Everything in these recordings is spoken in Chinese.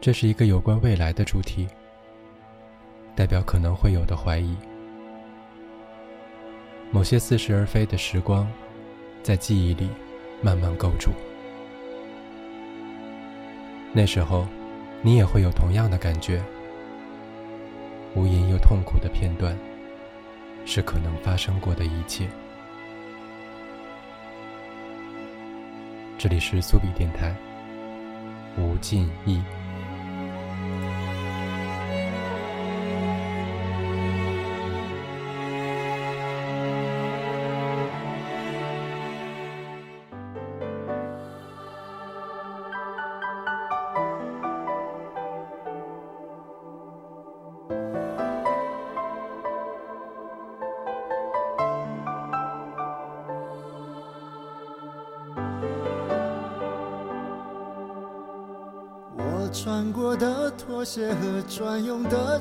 这是一个有关未来的主题，代表可能会有的怀疑。某些似是而非的时光，在记忆里慢慢构筑。那时候，你也会有同样的感觉。无言又痛苦的片段，是可能发生过的一切。这里是苏比电台，吴尽意。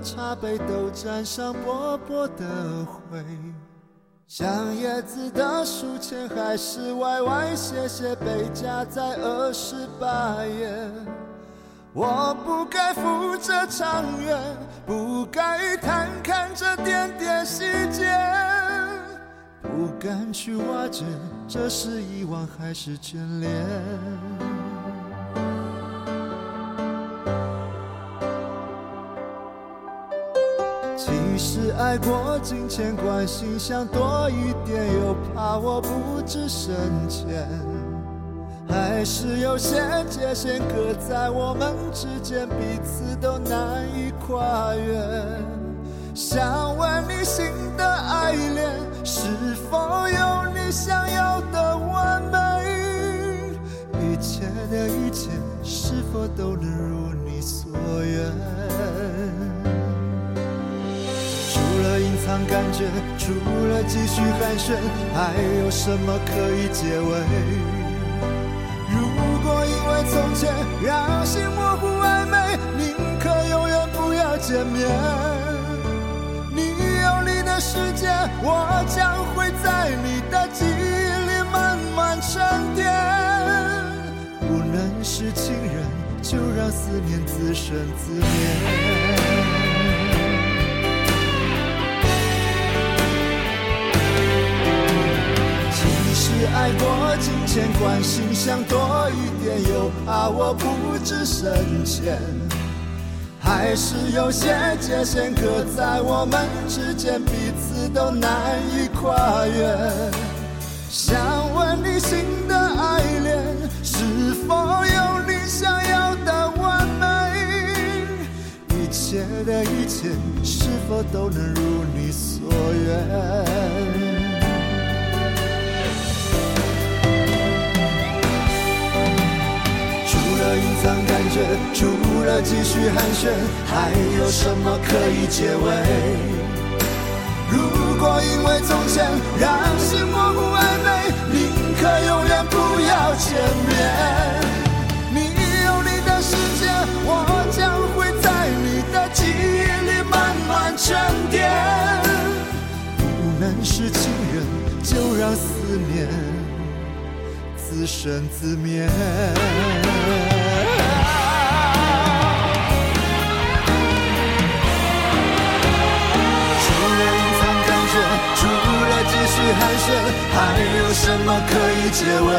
茶杯都沾上薄薄的灰，像叶子的书签还是歪歪斜斜被夹在二十八页。我不该负这长远，不该贪看这点点细节，不敢去挖掘这是遗忘还是眷恋。爱过金钱关心，想多一点，又怕我不知深浅。还是有些界限隔在我们之间，彼此都难以跨越。想问你新的爱恋，是否有你想要的完美？一切的一切，是否都能如你所愿？感觉除了继续寒暄，还有什么可以结尾？如果因为从前让心模糊暧昧，宁可永远不要见面。你有你的世界，我将会在你的记忆里慢慢沉淀。不能是情人，就让思念自生自灭。爱过金钱关心，想多一点，又怕我不知深浅。还是有些界限隔在我们之间，彼此都难以跨越。想问你新的爱恋，是否有你想要的完美？一切的一切，是否都能如你所愿？隐藏感觉，除了继续寒暄，还有什么可以结尾？如果因为从前让心模糊暧昧，宁可永远不要见面。你有你的世界，我将会在你的记忆里慢慢沉淀。不能是情人，就让思念自生自灭。还有什么可以结尾？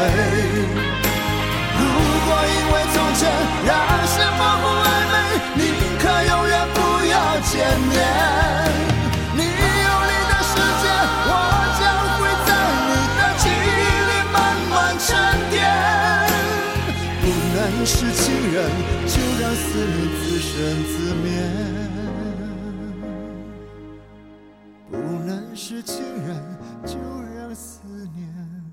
如果因为从前让心模糊暧昧，宁可永远不要见面。你有你的世界，我将会在你的记忆里慢慢沉淀。不能是情人，就让思念自生自灭。不能是情人。就思念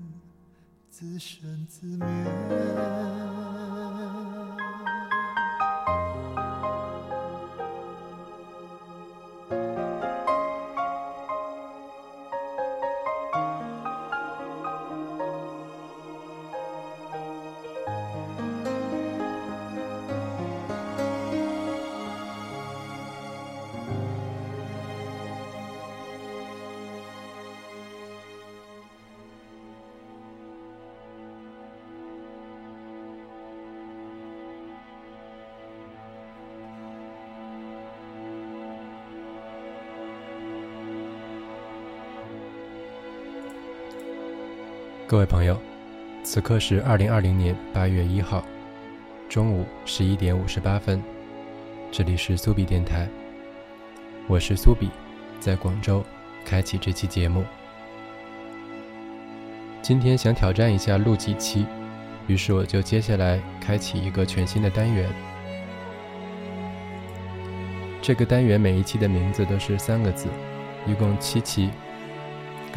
自生自灭。各位朋友，此刻是二零二零年八月一号中午十一点五十八分，这里是苏比电台，我是苏比，在广州开启这期节目。今天想挑战一下录几期，于是我就接下来开启一个全新的单元。这个单元每一期的名字都是三个字，一共七期。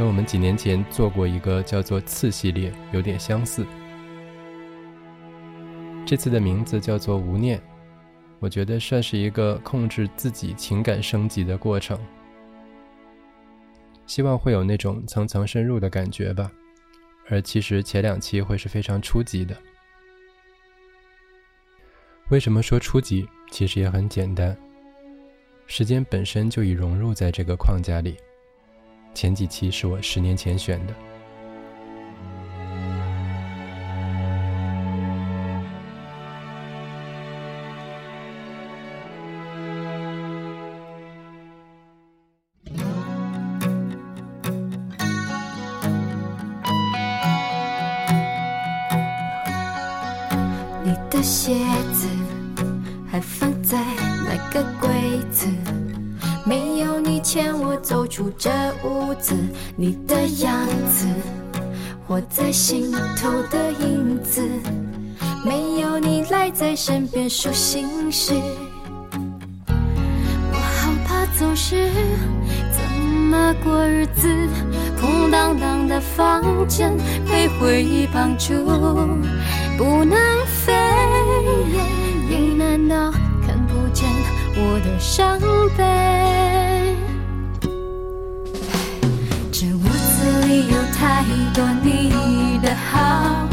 跟我们几年前做过一个叫做“次”系列有点相似。这次的名字叫做“无念”，我觉得算是一个控制自己情感升级的过程。希望会有那种层层深入的感觉吧。而其实前两期会是非常初级的。为什么说初级？其实也很简单，时间本身就已融入在这个框架里。前几期是我十年前选的。子，你的样子活在心头的影子，没有你赖在身边数心事，我好怕走失，怎么过日子？空荡荡的房间被回忆绑住，不能飞，你难道看不见我的伤悲？有太多你的好，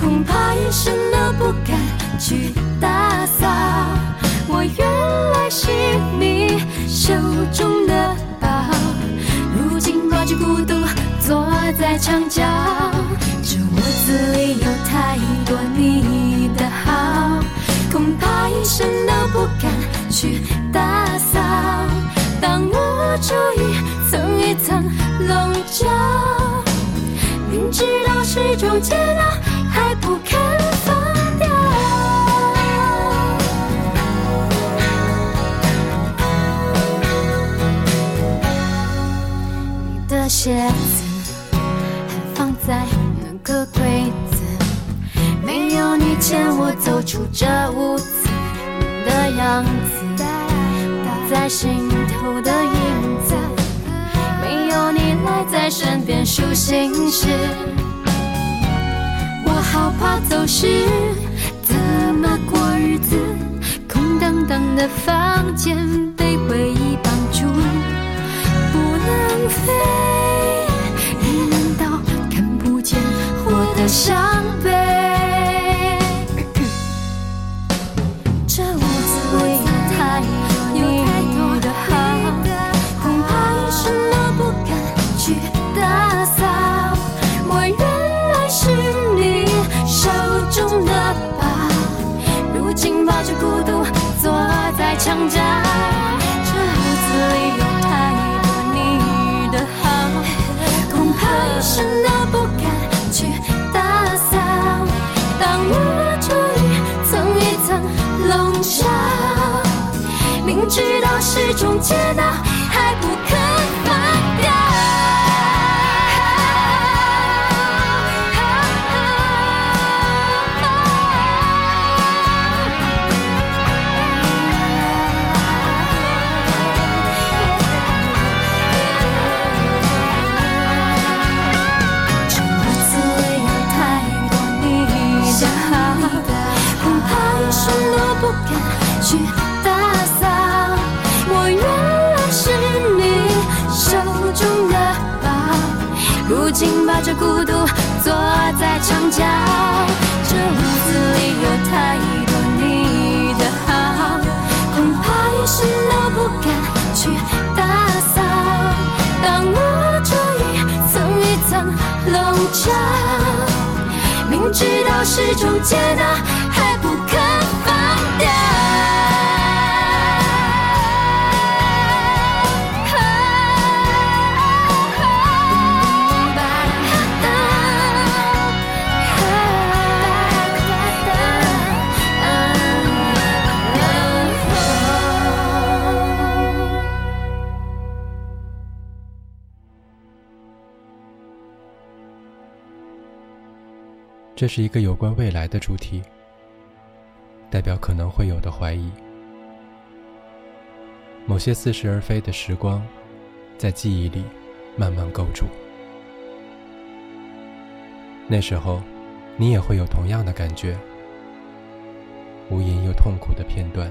恐怕一生都不敢去打扫。我原来是你手中的宝，如今抱着孤独坐在墙角。这屋子里有太多你的好，恐怕一生都不敢去打。当我注意层一层笼罩，明知道是种煎熬，还不肯放掉。你的鞋子还放在那个柜子，没有你牵我走出这屋子，你的样子在心头的影子，没有你赖在身边数心事，我好怕走失，怎么过日子？空荡荡的房间被回忆绑住。不能飞，你难道看不见我的伤悲？墙角。这屋子里有太多你的好，恐怕一生都不敢去打扫。当我注意层一层笼罩，明知道是种煎熬，还不肯着孤独坐在墙角。这屋子里有太多你的好，恐怕一生都不敢去打扫。当我注意层一层笼罩，明知道是种煎熬，还不肯放掉。这是一个有关未来的主题，代表可能会有的怀疑。某些似是而非的时光，在记忆里慢慢构筑。那时候，你也会有同样的感觉。无垠又痛苦的片段，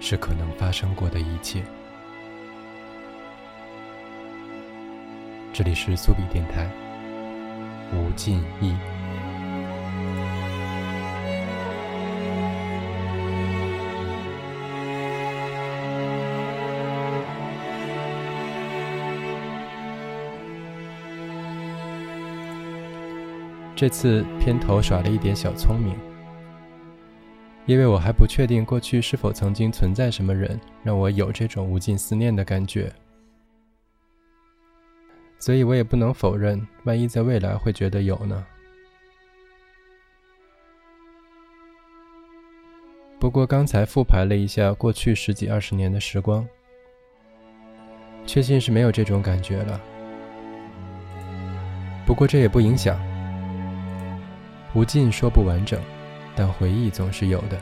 是可能发生过的一切。这里是苏比电台，吴尽意。这次片头耍了一点小聪明，因为我还不确定过去是否曾经存在什么人让我有这种无尽思念的感觉，所以我也不能否认，万一在未来会觉得有呢？不过刚才复盘了一下过去十几二十年的时光，确信是没有这种感觉了。不过这也不影响。无尽说不完整，但回忆总是有的。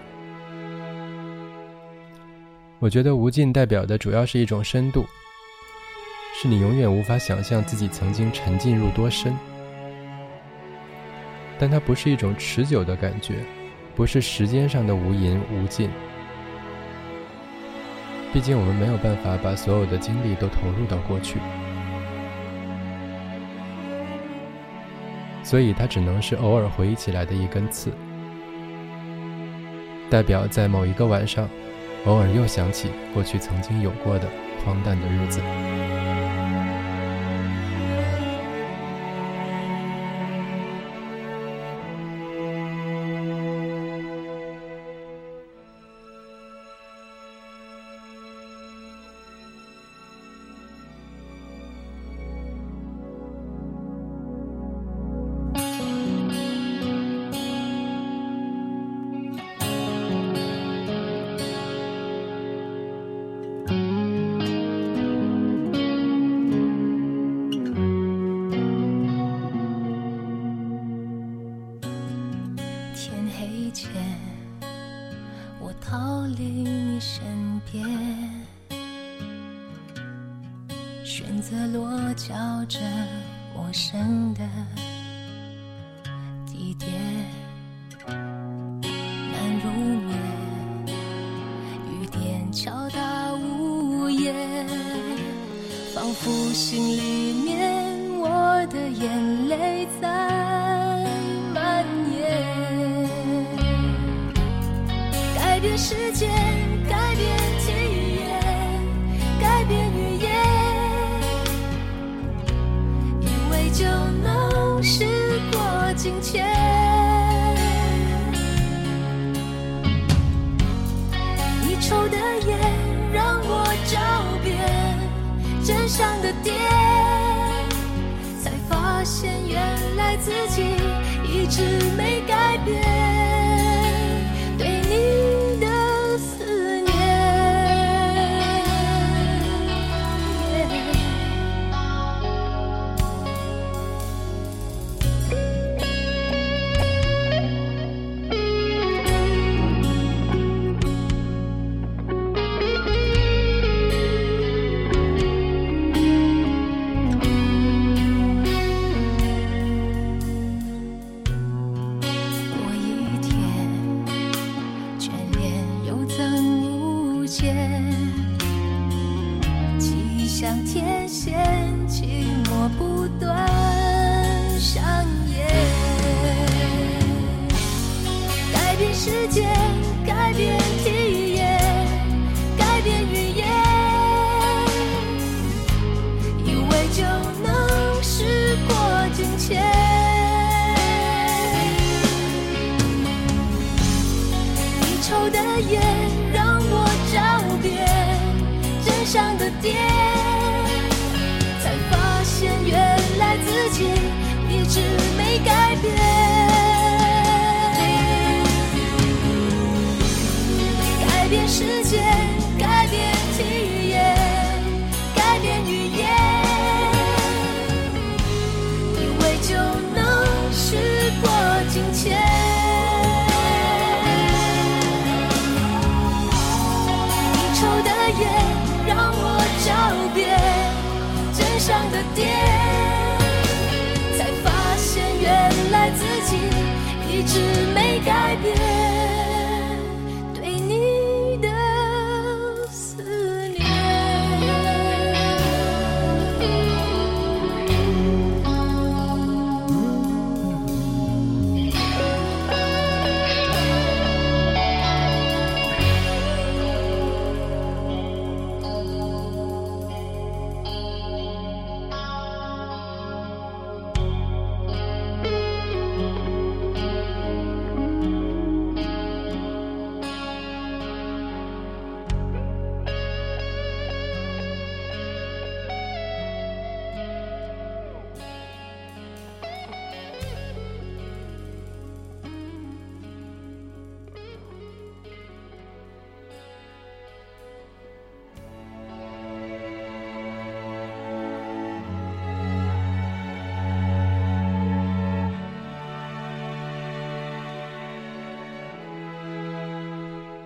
我觉得无尽代表的主要是一种深度，是你永远无法想象自己曾经沉浸入多深。但它不是一种持久的感觉，不是时间上的无垠无尽。毕竟我们没有办法把所有的精力都投入到过去。所以它只能是偶尔回忆起来的一根刺，代表在某一个晚上，偶尔又想起过去曾经有过的荒诞的日子。仿佛心里面我的眼泪在蔓延。改变世界改变体验改变语言以为就能事过境迁。身上的点，才发现原来自己一直没改变。时间改变体验，改变语言，以为就能事过境迁。你抽的烟让我着遍真相的点，才发现原来自己一直没改变。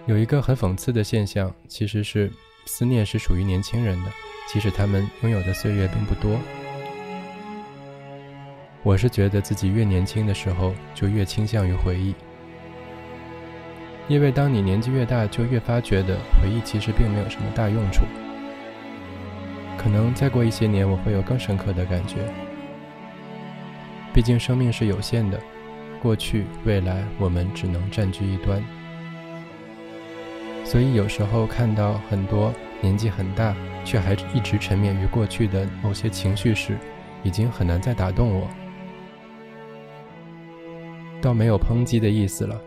有一个很讽刺的现象，其实是思念是属于年轻人的，即使他们拥有的岁月并不多。我是觉得自己越年轻的时候，就越倾向于回忆，因为当你年纪越大，就越发觉得回忆其实并没有什么大用处。可能再过一些年，我会有更深刻的感觉。毕竟生命是有限的，过去、未来，我们只能占据一端。所以有时候看到很多年纪很大却还一直沉湎于过去的某些情绪时，已经很难再打动我。倒没有抨击的意思了，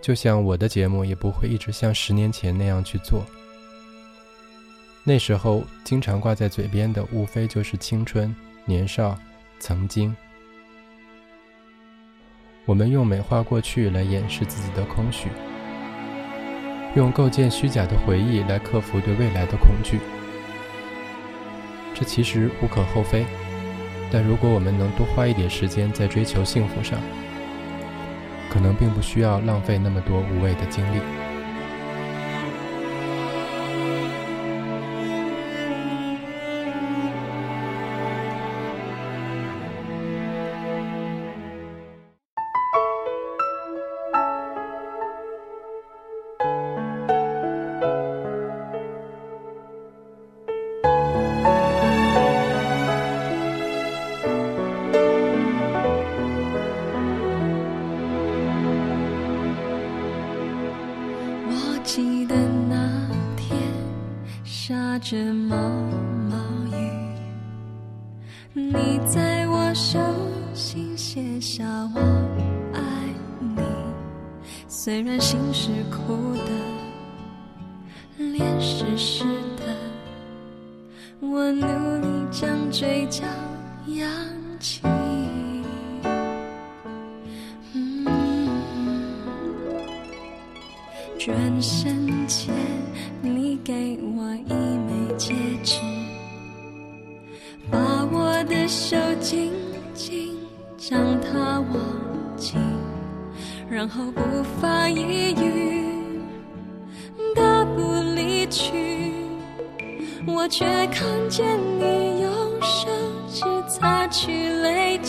就像我的节目也不会一直像十年前那样去做。那时候经常挂在嘴边的，无非就是青春、年少、曾经。我们用美化过去来掩饰自己的空虚。用构建虚假的回忆来克服对未来的恐惧，这其实无可厚非。但如果我们能多花一点时间在追求幸福上，可能并不需要浪费那么多无谓的精力。虽然心是苦的脸是湿的我努力将嘴角扬起。然后不发一语，大步离去。我却看见你用手指擦去泪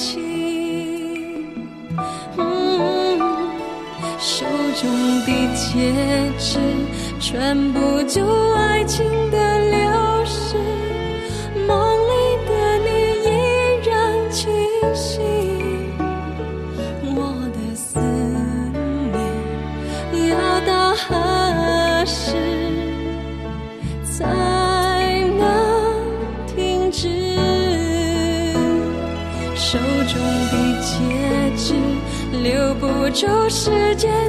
嗯。手中的戒指，全部就爱情的主世界。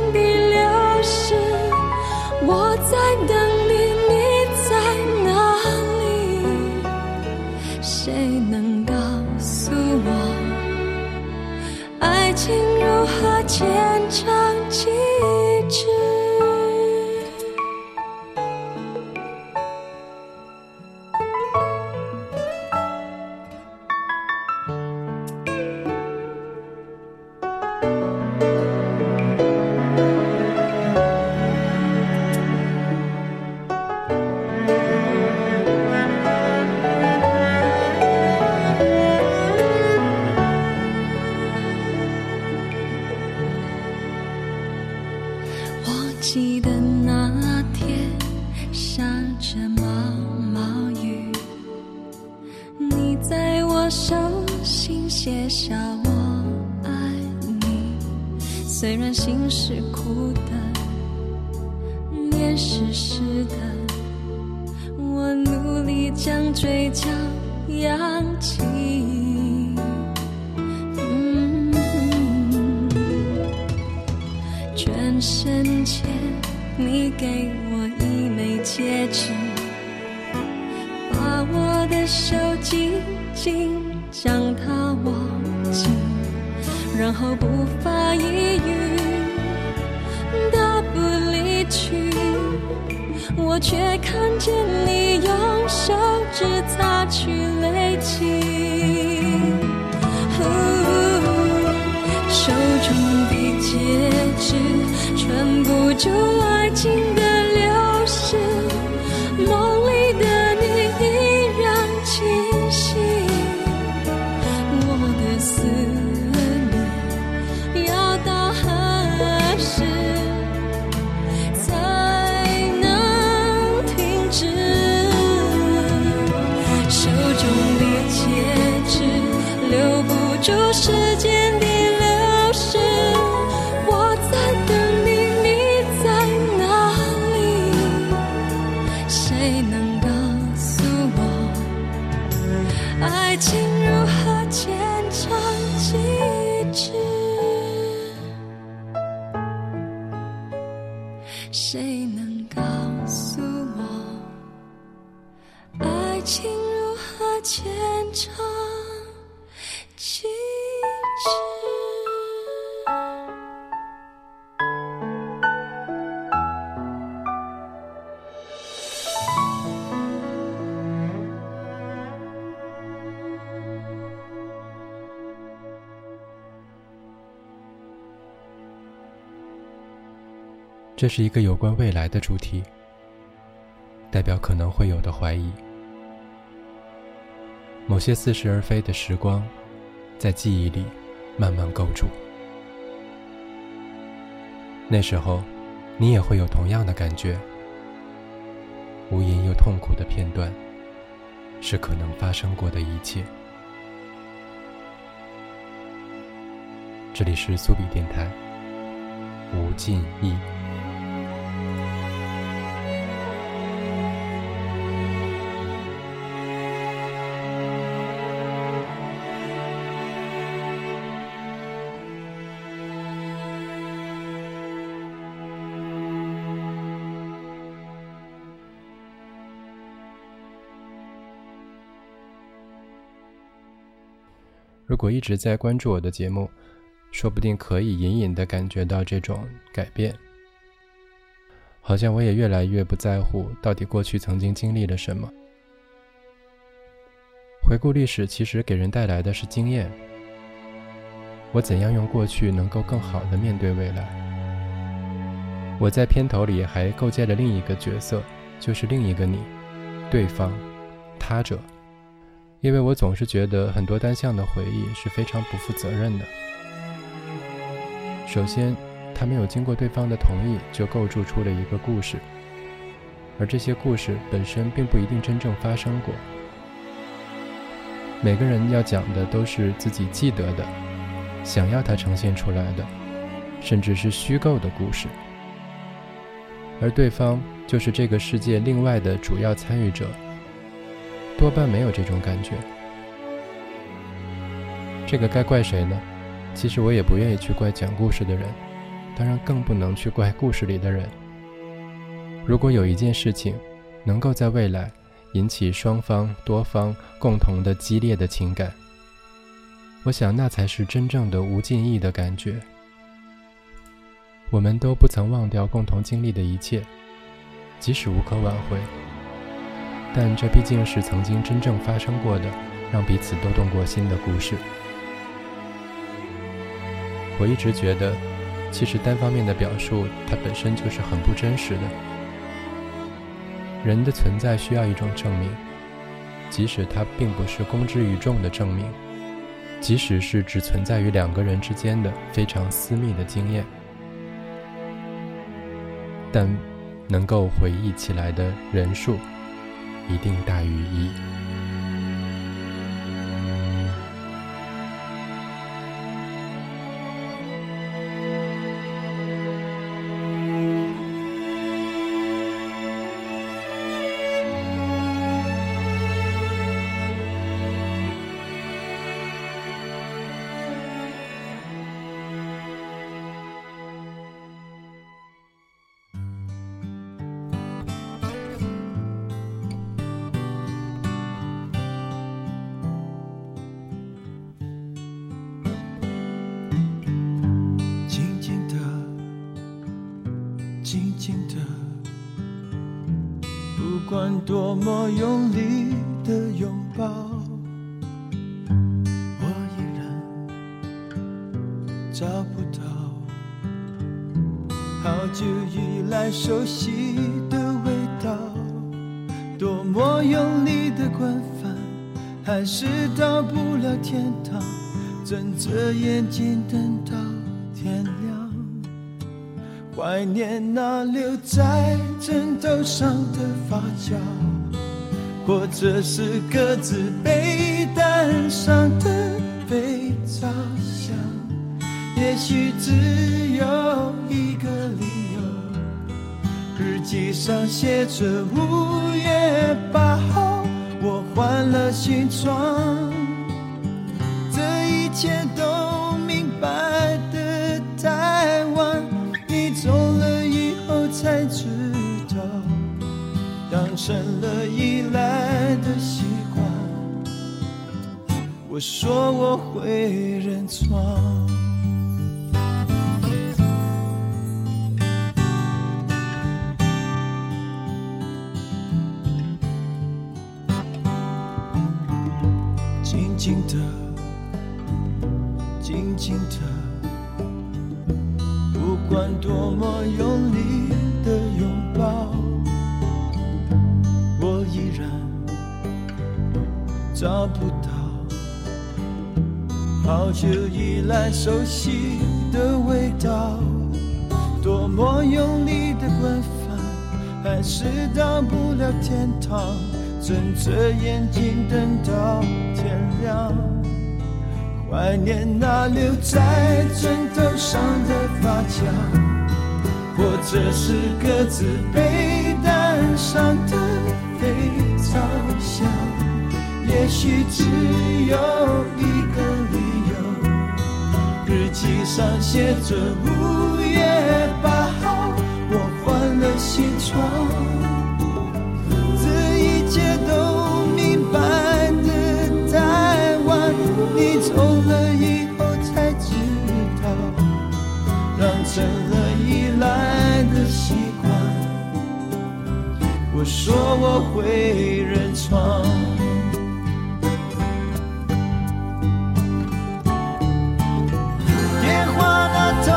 然后不发一语，大步离去。我却看见你用手指擦去泪迹，手中的戒指。撑不住爱情这是一个有关未来的主题，代表可能会有的怀疑。某些似是而非的时光，在记忆里慢慢构筑。那时候，你也会有同样的感觉。无言又痛苦的片段，是可能发生过的一切。这里是苏比电台，无尽意。果一直在关注我的节目，说不定可以隐隐的感觉到这种改变。好像我也越来越不在乎到底过去曾经经历了什么。回顾历史，其实给人带来的是经验。我怎样用过去能够更好的面对未来？我在片头里还构建了另一个角色，就是另一个你，对方，他者。因为我总是觉得很多单向的回忆是非常不负责任的。首先，他没有经过对方的同意就构筑出了一个故事，而这些故事本身并不一定真正发生过。每个人要讲的都是自己记得的，想要它呈现出来的，甚至是虚构的故事，而对方就是这个世界另外的主要参与者。多半没有这种感觉，这个该怪谁呢？其实我也不愿意去怪讲故事的人，当然更不能去怪故事里的人。如果有一件事情能够在未来引起双方、多方共同的激烈的情感，我想那才是真正的无尽意的感觉。我们都不曾忘掉共同经历的一切，即使无可挽回。但这毕竟是曾经真正发生过的，让彼此都动过心的故事。我一直觉得，其实单方面的表述，它本身就是很不真实的。人的存在需要一种证明，即使它并不是公之于众的证明，即使是只存在于两个人之间的非常私密的经验。但能够回忆起来的人数一定大于一。用力的关翻，还是到不了天堂。睁着眼睛等到天亮，怀念那留在枕头上的发胶，或者是各自被单上的肥皂香。也许只有一个理由，日记上写着五月八号，我换了新装。这一切都明白的太晚，你走了以后才知道，当成了依赖的习惯。我说我会认错。静静的，静静的，不管多么用力的拥抱，我依然找不到好久以来熟悉的味道。多么用力的关翻，还是到不了天堂。睁着眼睛等到怀念那留在枕头上的发胶，或者是各自被单上的肥皂香。也许只有一个理由，日记上写着五月八号，我换了新床。你走了以后才知道，让成了依赖的习惯。我说我会认错。电话那头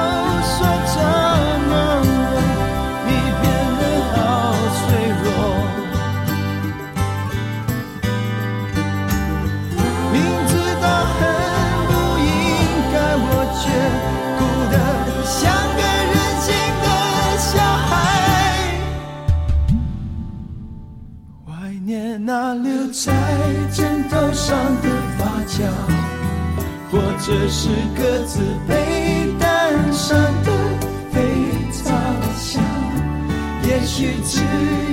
这是各自被单上的肥皂香。也许只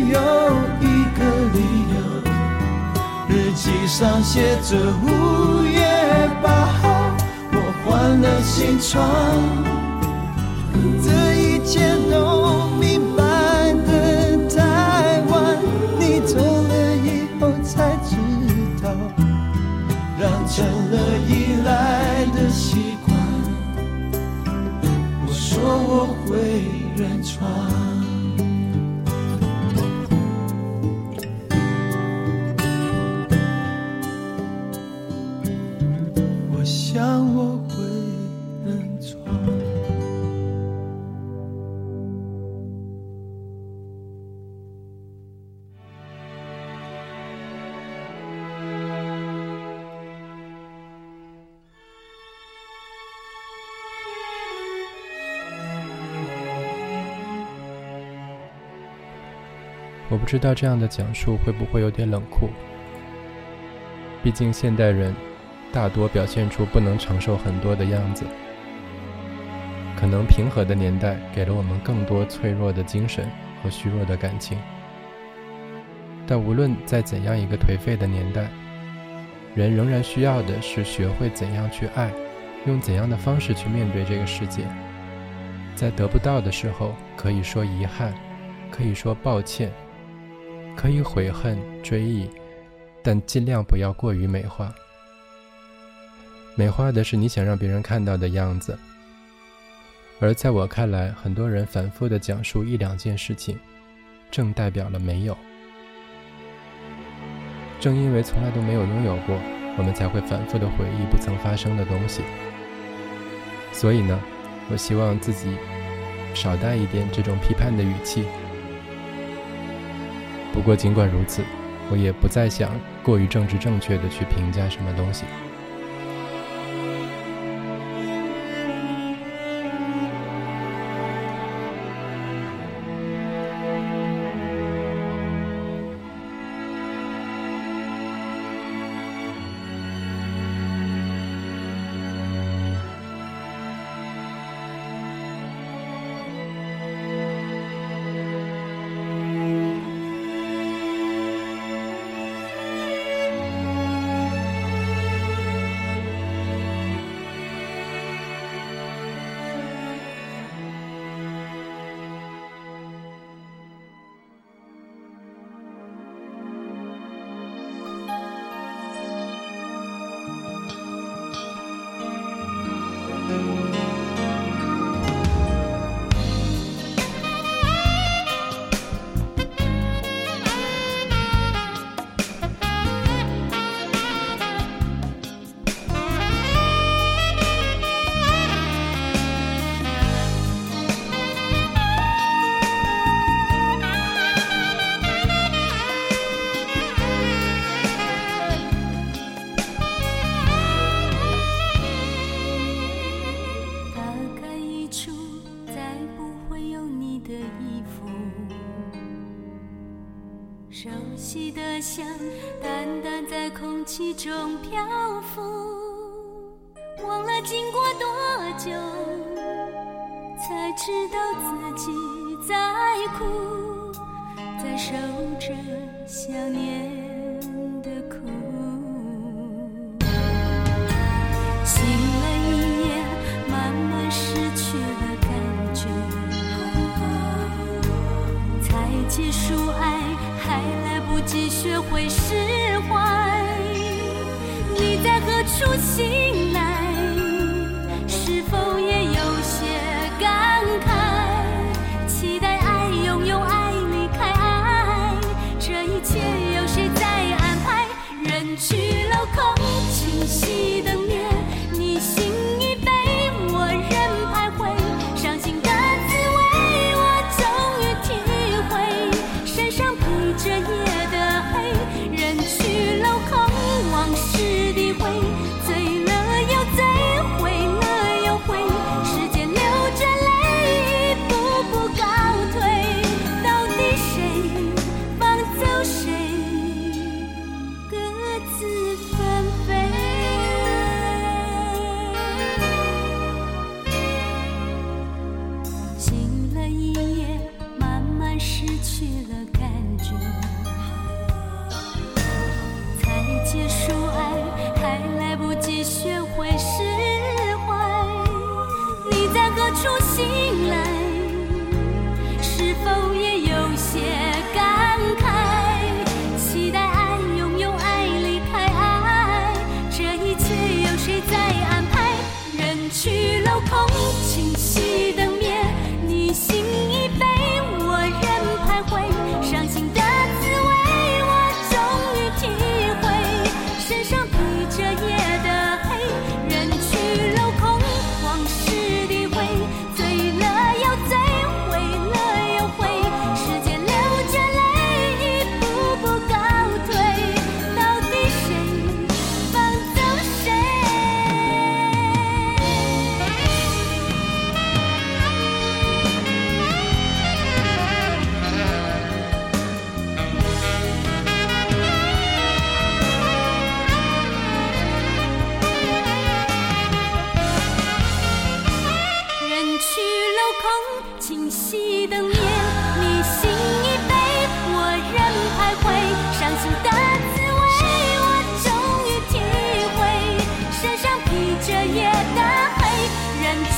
有一个理由。日记上写着五月八号，我换了新床。这一切都认知道这样的讲述会不会有点冷酷。毕竟现代人大多表现出不能承受很多的样子。可能平和的年代给了我们更多脆弱的精神和虚弱的感情。但无论在怎样一个颓废的年代，人仍然需要的是学会怎样去爱，用怎样的方式去面对这个世界。在得不到的时候，可以说遗憾，可以说抱歉，可以悔恨追忆，但尽量不要过于美化。美化的是你想让别人看到的样子，而在我看来，很多人反复的讲述一两件事情，正代表了没有。正因为从来都没有拥有过，我们才会反复的回忆不曾发生的东西。所以呢，我希望自己少带一点这种批判的语气。不过尽管如此，我也不再想过于政治正确的去评价什么东西。在哭，在受着想念。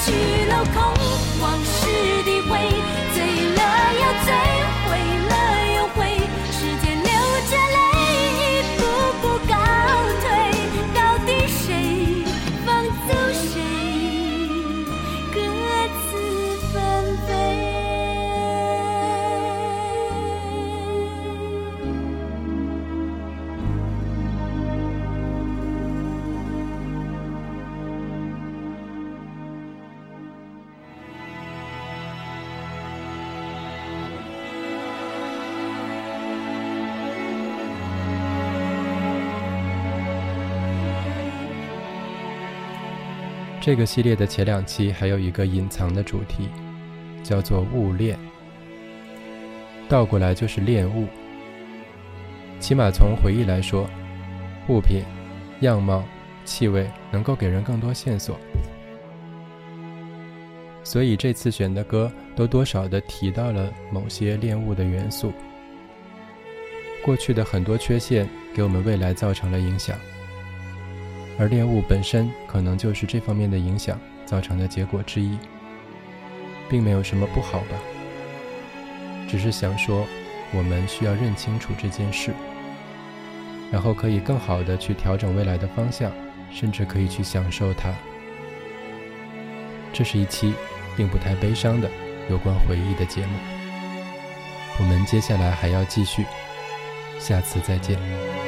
人去这个系列的前两期还有一个隐藏的主题，叫做物恋，倒过来就是恋物。起码从回忆来说，物品、样貌、气味能够给人更多线索，所以这次选的歌都多少的提到了某些恋物的元素。过去的很多缺陷给我们未来造成了影响。而恋物本身可能就是这方面的影响造成的结果之一，并没有什么不好吧。只是想说，我们需要认清楚这件事，然后可以更好的去调整未来的方向，甚至可以去享受它。这是一期并不太悲伤的有关回忆的节目。我们接下来还要继续，下次再见。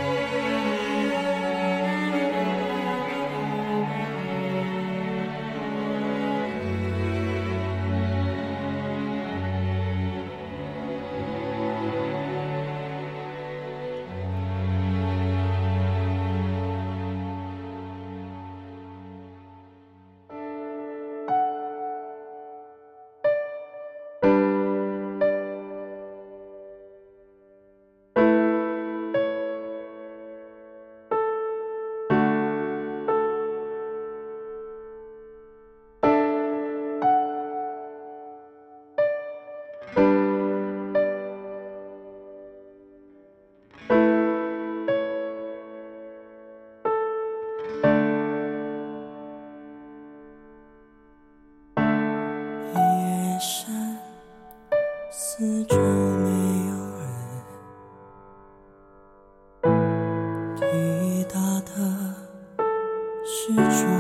执着